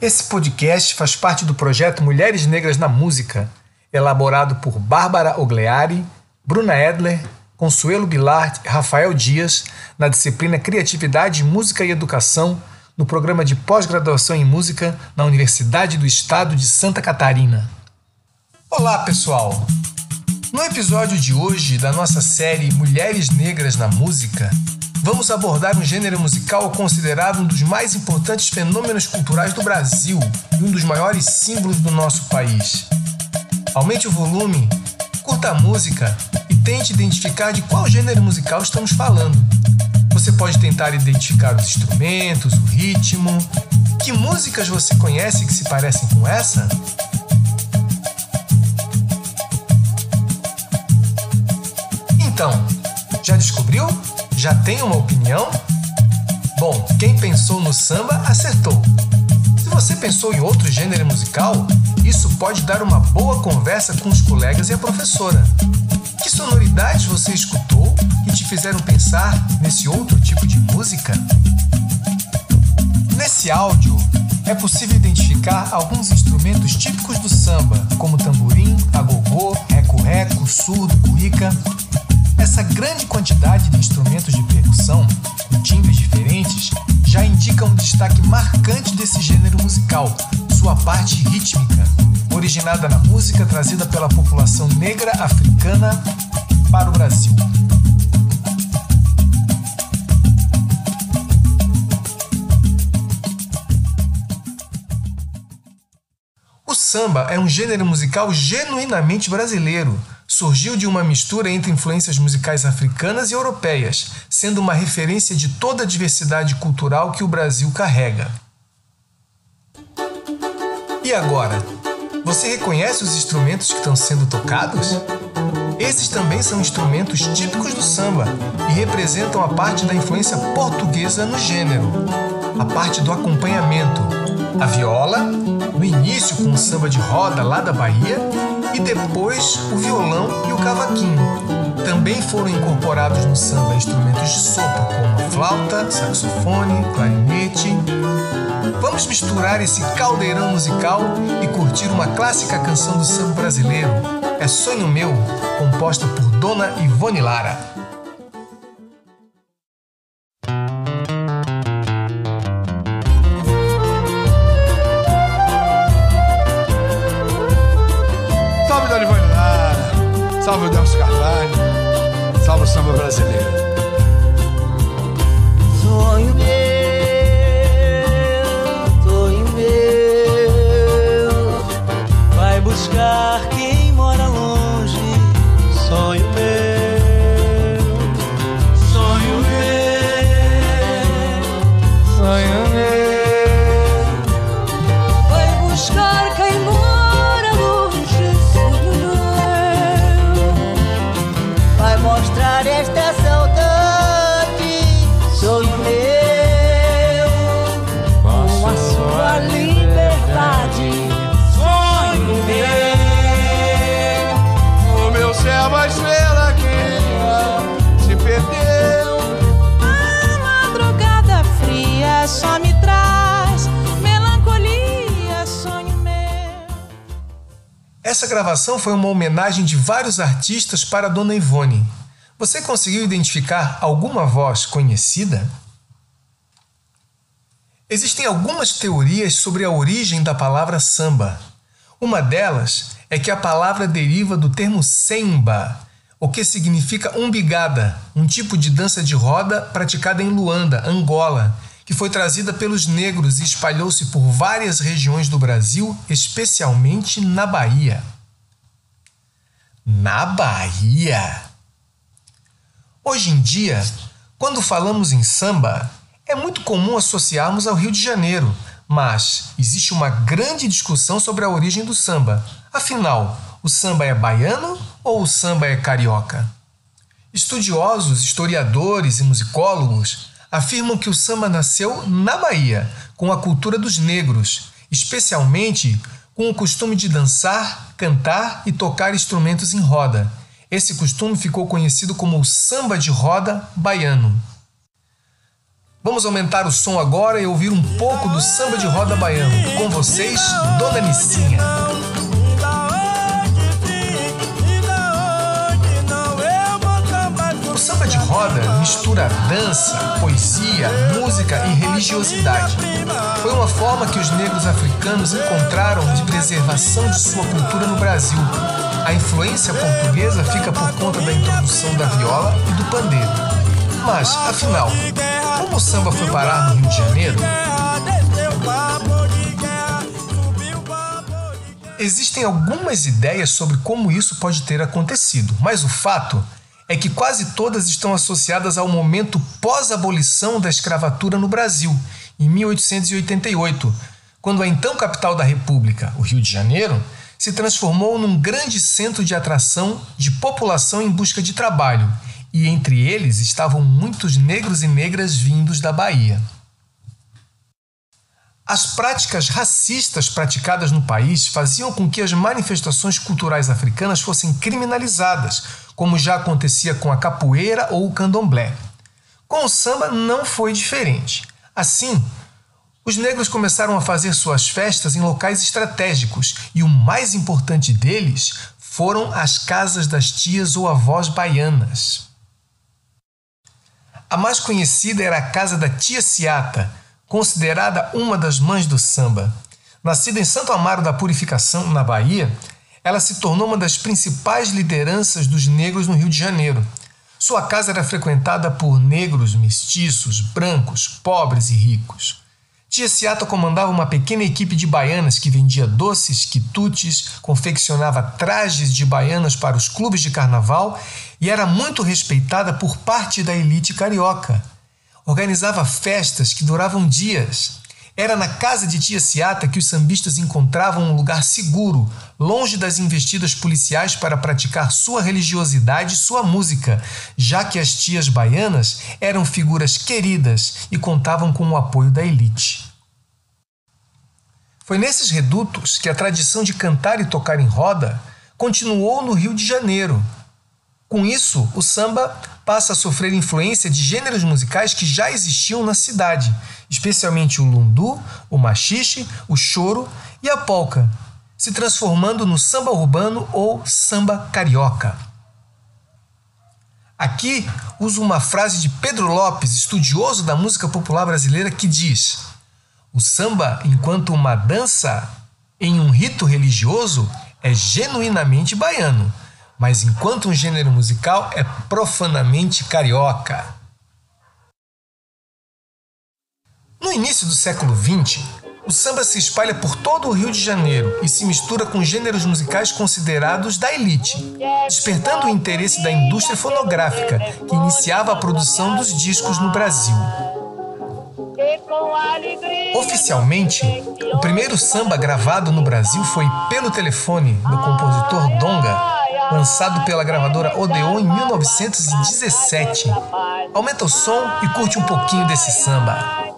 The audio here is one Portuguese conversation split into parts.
Esse podcast faz parte do projeto Mulheres Negras na Música, elaborado por Bárbara Ogleari, Bruna Edler, Consuelo Bilart e Rafael Dias, na disciplina Criatividade, Música e Educação, no programa de pós-graduação em música na Universidade do Estado de Santa Catarina. Olá, pessoal! No episódio de hoje da nossa série Mulheres Negras na Música, vamos abordar um gênero musical considerado um dos mais importantes fenômenos culturais do Brasil e um dos maiores símbolos do nosso país. Aumente o volume, curta a música e tente identificar de qual gênero musical estamos falando. Você pode tentar identificar os instrumentos, o ritmo. Que músicas você conhece que se parecem com essa? Então, já descobriu? Já tem uma opinião? Bom, quem pensou no samba acertou. Se você pensou em outro gênero musical, isso pode dar uma boa conversa com os colegas e a professora. Que sonoridades você escutou que te fizeram pensar nesse outro tipo de música? Nesse áudio, é possível identificar alguns instrumentos típicos do samba, como tamborim, agogô, reco-reco, surdo, cuíca essa grande quantidade originada na música trazida pela população negra africana para o Brasil. O samba é um gênero musical genuinamente brasileiro surgiu de uma mistura entre influências musicais africanas e europeias, sendo uma referência de toda a diversidade cultural que o Brasil carrega. E agora? Você reconhece os instrumentos que estão sendo tocados? Esses também são instrumentos típicos do samba e representam a parte da influência portuguesa no gênero, a parte do acompanhamento, a viola, no início com o samba de roda lá da Bahia e depois o violão e o cavaquinho. Também foram incorporados no samba instrumentos de sopro como flauta, saxofone, clarinete. Vamos misturar esse caldeirão musical e curtir uma clássica canção do samba brasileiro. É Sonho Meu, composta por Dona Ivone Lara. Salve o Delcio Carvalho. Salve o samba brasileiro. Sonho meu, sonho meu, vai buscar quem mora longe. Essa gravação foi uma homenagem de vários artistas para Dona Ivone. Você conseguiu identificar alguma voz conhecida? Existem algumas teorias sobre a origem da palavra samba. Uma delas é que a palavra deriva do termo semba, o que significa umbigada, um tipo de dança de roda praticada em Luanda, Angola, que foi trazida pelos negros e espalhou-se por várias regiões do Brasil, especialmente na Bahia. Na Bahia! Hoje em dia, quando falamos em samba, é muito comum associarmos ao Rio de Janeiro, mas existe uma grande discussão sobre a origem do samba. Afinal, o samba é baiano ou o samba é carioca? Estudiosos, historiadores e musicólogos afirmam que o samba nasceu na Bahia, com a cultura dos negros, especialmente com o costume de dançar, cantar e tocar instrumentos em roda. Esse costume ficou conhecido como o samba de roda baiano. Vamos aumentar o som agora e ouvir um pouco do samba de roda baiano. Com vocês, Dona Nicinha. Roda mistura dança, poesia, música e religiosidade. Foi uma forma que os negros africanos encontraram de preservação de sua cultura no Brasil. A influência portuguesa fica por conta da introdução da viola e do pandeiro. Mas, afinal, como o samba foi parar no Rio de Janeiro? Existem algumas ideias sobre como isso pode ter acontecido, mas o fato é que quase todas estão associadas ao momento pós-abolição da escravatura no Brasil, em 1888, quando a então capital da República, o Rio de Janeiro, se transformou num grande centro de atração de população em busca de trabalho e entre eles estavam muitos negros e negras vindos da Bahia. As práticas racistas praticadas no país faziam com que as manifestações culturais africanas fossem criminalizadas, como já acontecia com a capoeira ou o candomblé. Com o samba não foi diferente. Assim, os negros começaram a fazer suas festas em locais estratégicos e o mais importante deles foram as casas das tias ou avós baianas. A mais conhecida era a casa da Tia Ciata, considerada uma das mães do samba. Nascida em Santo Amaro da Purificação, na Bahia, ela se tornou uma das principais lideranças dos negros no Rio de Janeiro. Sua casa era frequentada por negros, mestiços, brancos, pobres e ricos. Tia Ciata comandava uma pequena equipe de baianas que vendia doces, quitutes, confeccionava trajes de baianas para os clubes de carnaval e era muito respeitada por parte da elite carioca. Organizava festas que duravam dias. Era na casa de Tia Ciata que os sambistas encontravam um lugar seguro, longe das investidas policiais para praticar sua religiosidade e sua música, já que as tias baianas eram figuras queridas e contavam com o apoio da elite. Foi nesses redutos que a tradição de cantar e tocar em roda continuou no Rio de Janeiro. Com isso, o samba passa a sofrer influência de gêneros musicais que já existiam na cidade, especialmente o lundu, o machixe, o choro e a polca, se transformando no samba urbano ou samba carioca. Aqui uso uma frase de Pedro Lopes, estudioso da música popular brasileira, que diz: O samba, enquanto uma dança em um rito religioso, é genuinamente baiano, mas enquanto um gênero musical é profanamente carioca. No início do século XX, o samba se espalha por todo o Rio de Janeiro e se mistura com gêneros musicais considerados da elite, despertando o interesse da indústria fonográfica, que iniciava a produção dos discos no Brasil. Oficialmente, o primeiro samba gravado no Brasil foi Pelo Telefone, do compositor Donga, lançado pela gravadora Odeon em 1917. Aumenta o som e curte um pouquinho desse samba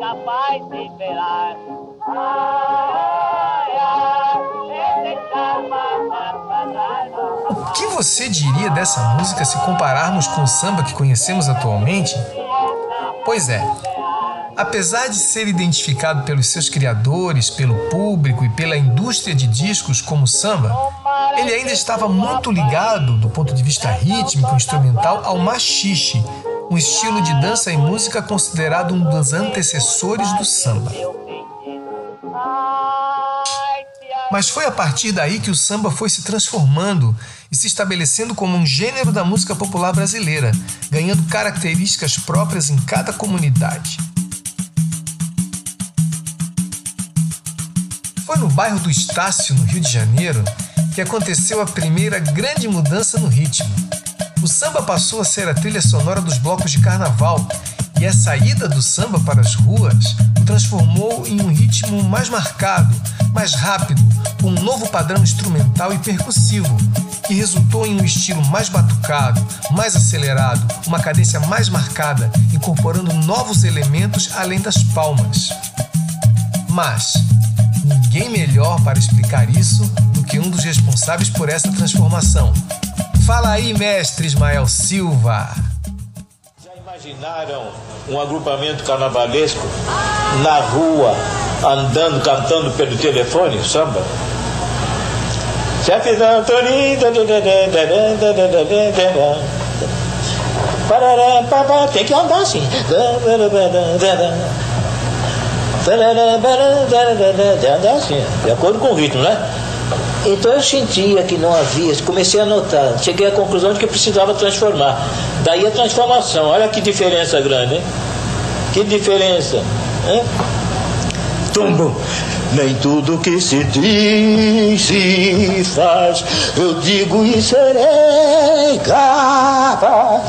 capaz de esperar. O que você diria dessa música se compararmos com o samba que conhecemos atualmente? Pois é, apesar de ser identificado pelos seus criadores, pelo público e pela indústria de discos como samba, ele ainda estava muito ligado, do ponto de vista rítmico e instrumental, ao machixe, um estilo de dança e música considerado um dos antecessores do samba. Mas foi a partir daí que o samba foi se transformando e se estabelecendo como um gênero da música popular brasileira, ganhando características próprias em cada comunidade. Foi no bairro do Estácio, no Rio de Janeiro, que aconteceu a primeira grande mudança no ritmo. O samba passou a ser a trilha sonora dos blocos de carnaval e a saída do samba para as ruas o transformou em um ritmo mais marcado, mais rápido, com um novo padrão instrumental e percussivo, que resultou em um estilo mais batucado, mais acelerado, uma cadência mais marcada, incorporando novos elementos além das palmas. Mas ninguém melhor para explicar isso do que um dos responsáveis por essa transformação, Fala aí, mestre Ismael Silva. Imaginaram um agrupamento carnavalesco na rua, andando, cantando pelo telefone, samba? Da Antoni, tem que andar assim. Andar assim, de acordo com o ritmo, né? Então eu sentia que não havia, comecei a notar, cheguei à conclusão de que precisava transformar. Daí a transformação, olha que diferença grande, hein? Que diferença. Hein? Tumbo. Nem tudo que se diz se faz, eu digo e serei capaz.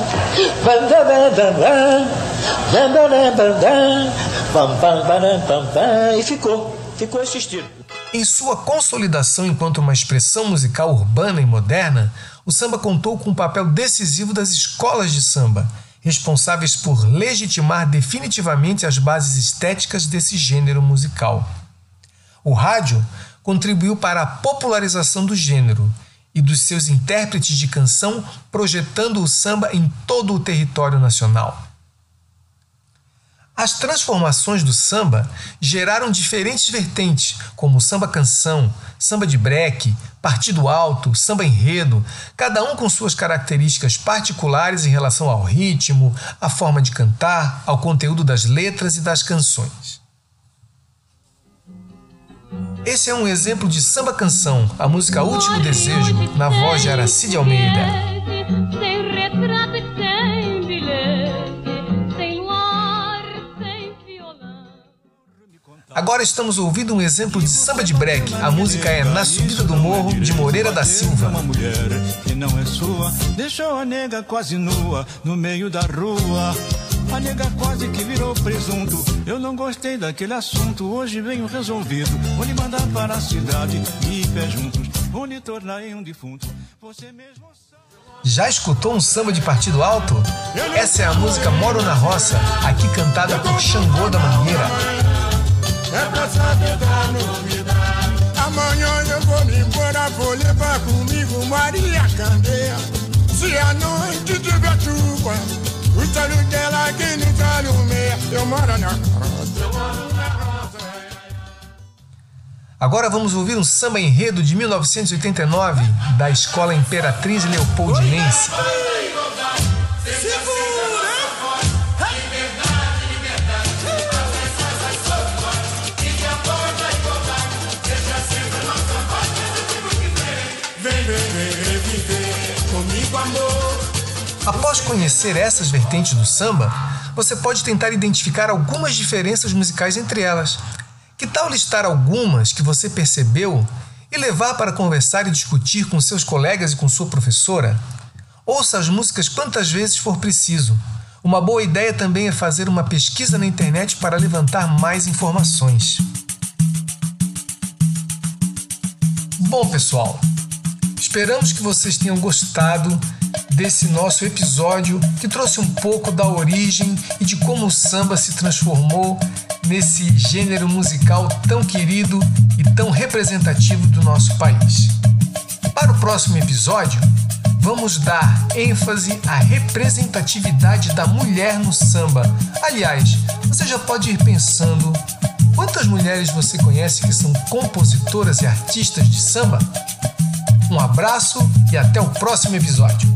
E ficou, ficou esse estilo. Em sua consolidação enquanto uma expressão musical urbana e moderna, o samba contou com um papel decisivo das escolas de samba, responsáveis por legitimar definitivamente as bases estéticas desse gênero musical. O rádio contribuiu para a popularização do gênero e dos seus intérpretes de canção, projetando o samba em todo o território nacional. As transformações do samba geraram diferentes vertentes, como samba canção, samba de breque, partido alto, samba enredo, cada um com suas características particulares em relação ao ritmo, à forma de cantar, ao conteúdo das letras e das canções. Esse é um exemplo de samba canção, a música Último Desejo, na voz de Aracide Almeida. Agora estamos ouvindo um exemplo de samba de break. A música é Na Subida do Morro, de Moreira da Silva. Uma mulher que não é sua, deixou a nega quase nua no meio da rua. A nega quase que virou presunto. Eu não gostei daquele assunto. Hoje venho resolvido. Vou lhe mandar para a cidade e pé juntos. Vou lhe tornar um defunto. Você mesmo Já escutou um samba de partido alto? Essa é a música Moro na Roça, aqui cantada por Xangô da Mangueira. É pra saber da novidade. Amanhã eu vou me embora, vou levar comigo Maria Candeia. Se a noite tiver chuva, o talho dela aqui no talho meia. Eu moro na eu moro na roça. Agora vamos ouvir um samba enredo de 1989 da Escola Imperatriz Leopoldinense. Após conhecer essas vertentes do samba, você pode tentar identificar algumas diferenças musicais entre elas. Que tal listar algumas que você percebeu e levar para conversar e discutir com seus colegas e com sua professora? Ouça as músicas quantas vezes for preciso. Uma boa ideia também é fazer uma pesquisa na internet para levantar mais informações. Bom, pessoal, esperamos que vocês tenham gostado desse nosso episódio que trouxe um pouco da origem e de como o samba se transformou nesse gênero musical tão querido e tão representativo do nosso país. Para o próximo episódio, vamos dar ênfase à representatividade da mulher no samba. Aliás, você já pode ir pensando quantas mulheres você conhece que são compositoras e artistas de samba? Um abraço e até o próximo episódio.